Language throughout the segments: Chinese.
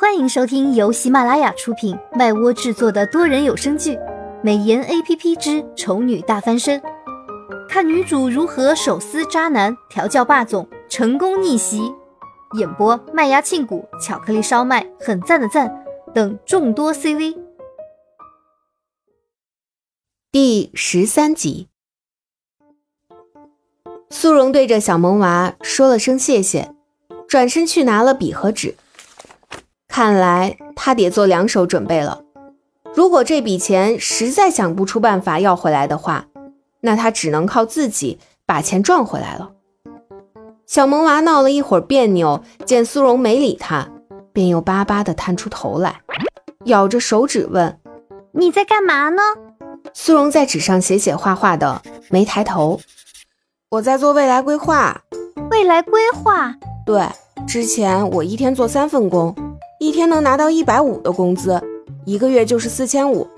欢迎收听由喜马拉雅出品、麦窝制作的多人有声剧《美颜 A P P 之丑女大翻身》，看女主如何手撕渣男、调教霸总、成功逆袭。演播：麦芽庆谷、巧克力烧麦、很赞的赞等众多 C V。第十三集，苏荣对着小萌娃说了声谢谢，转身去拿了笔和纸。看来他得做两手准备了。如果这笔钱实在想不出办法要回来的话，那他只能靠自己把钱赚回来了。小萌娃闹了一会儿别扭，见苏荣没理他，便又巴巴地探出头来，咬着手指问：“你在干嘛呢？”苏荣在纸上写写画画的，没抬头。我在做未来规划。未来规划？对，之前我一天做三份工。一天能拿到一百五的工资，一个月就是四千五，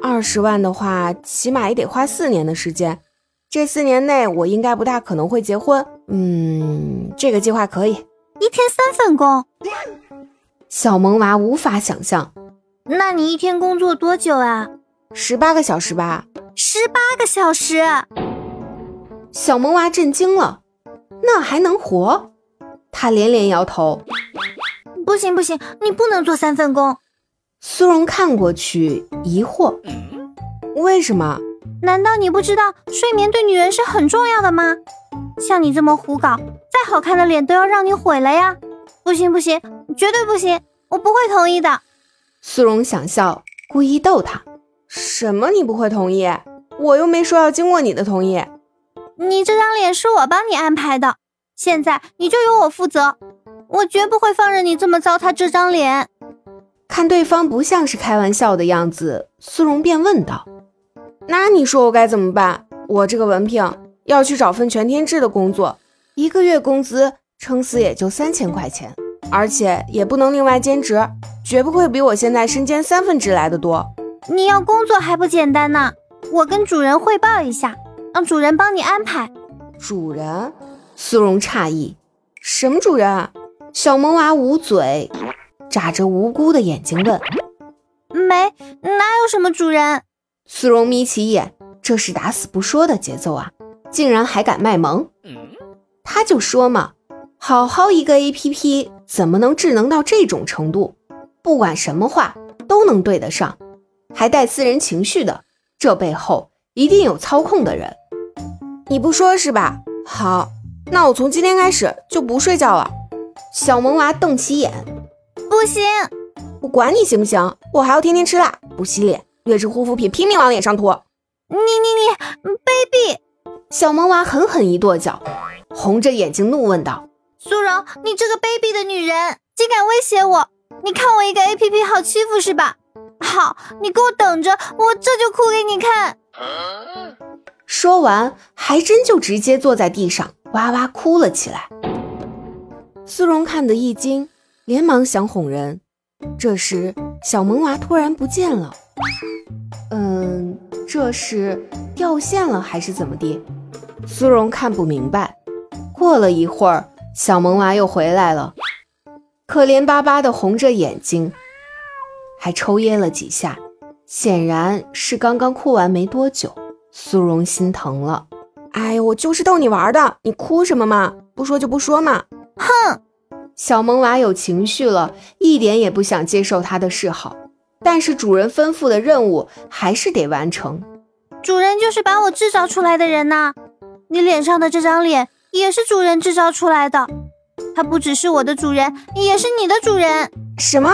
二十万的话，起码也得花四年的时间。这四年内，我应该不大可能会结婚。嗯，这个计划可以。一天三份工，小萌娃无法想象。那你一天工作多久啊？十八个小时吧。十八个小时？小萌娃震惊了，那还能活？他连连摇头。不行不行，你不能做三份工。苏荣看过去，疑惑：为什么？难道你不知道睡眠对女人是很重要的吗？像你这么胡搞，再好看的脸都要让你毁了呀！不行不行，绝对不行，我不会同意的。苏荣想笑，故意逗他：什么你不会同意？我又没说要经过你的同意。你这张脸是我帮你安排的，现在你就由我负责。我绝不会放任你这么糟蹋这张脸。看对方不像是开玩笑的样子，苏荣便问道：“那你说我该怎么办？我这个文凭要去找份全天制的工作，一个月工资撑死也就三千块钱，而且也不能另外兼职，绝不会比我现在身兼三份职来的多。你要工作还不简单呢？我跟主人汇报一下，让主人帮你安排。”主人？苏荣诧异：“什么主人？”小萌娃捂嘴，眨着无辜的眼睛问：“没，哪有什么主人？”苏荣眯起眼，这是打死不说的节奏啊，竟然还敢卖萌！他就说嘛，好好一个 A P P，怎么能智能到这种程度？不管什么话都能对得上，还带私人情绪的，这背后一定有操控的人。你不说是吧？好，那我从今天开始就不睡觉了。小萌娃瞪起眼，不行，我管你行不行，我还要天天吃辣，不洗脸，劣质护肤品拼命往脸上涂。你你你卑鄙！小萌娃狠狠一跺脚，红着眼睛怒问道：“苏荣，你这个卑鄙的女人，竟敢威胁我！你看我一个 A P P 好欺负是吧？好，你给我等着，我这就哭给你看。”说完，还真就直接坐在地上哇哇哭了起来。苏荣看得一惊，连忙想哄人。这时，小萌娃突然不见了。嗯，这是掉线了还是怎么的？苏荣看不明白。过了一会儿，小萌娃又回来了，可怜巴巴的红着眼睛，还抽噎了几下，显然是刚刚哭完没多久。苏荣心疼了。哎呀，我就是逗你玩的，你哭什么嘛？不说就不说嘛。哼，小萌娃有情绪了，一点也不想接受他的示好，但是主人吩咐的任务还是得完成。主人就是把我制造出来的人呐，你脸上的这张脸也是主人制造出来的，他不只是我的主人，也是你的主人。什么？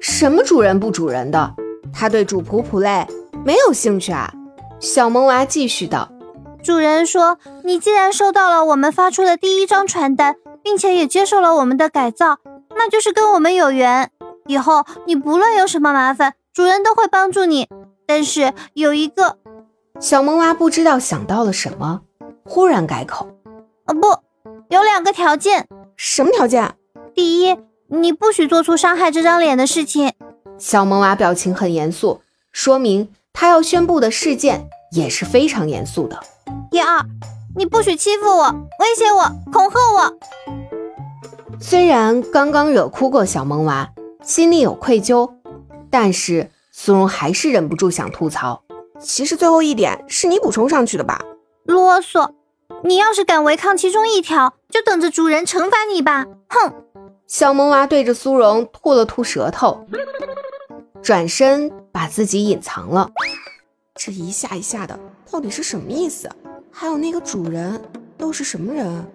什么主人不主人的？他对主仆仆类没有兴趣啊？小萌娃继续道。主人说：“你既然收到了我们发出的第一张传单，并且也接受了我们的改造，那就是跟我们有缘。以后你不论有什么麻烦，主人都会帮助你。但是有一个……”小萌娃不知道想到了什么，忽然改口：“啊，不，有两个条件。什么条件？第一，你不许做出伤害这张脸的事情。”小萌娃表情很严肃，说明他要宣布的事件也是非常严肃的。第二，你不许欺负我、威胁我、恐吓我。虽然刚刚惹哭过小萌娃，心里有愧疚，但是苏荣还是忍不住想吐槽。其实最后一点是你补充上去的吧？啰嗦！你要是敢违抗其中一条，就等着主人惩罚你吧！哼！小萌娃对着苏荣吐了吐舌头，转身把自己隐藏了。这一下一下的，到底是什么意思？还有那个主人都是什么人？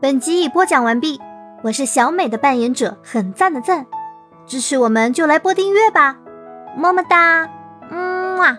本集已播讲完毕，我是小美的扮演者，很赞的赞，支持我们就来播订阅吧，么么哒，嗯啊。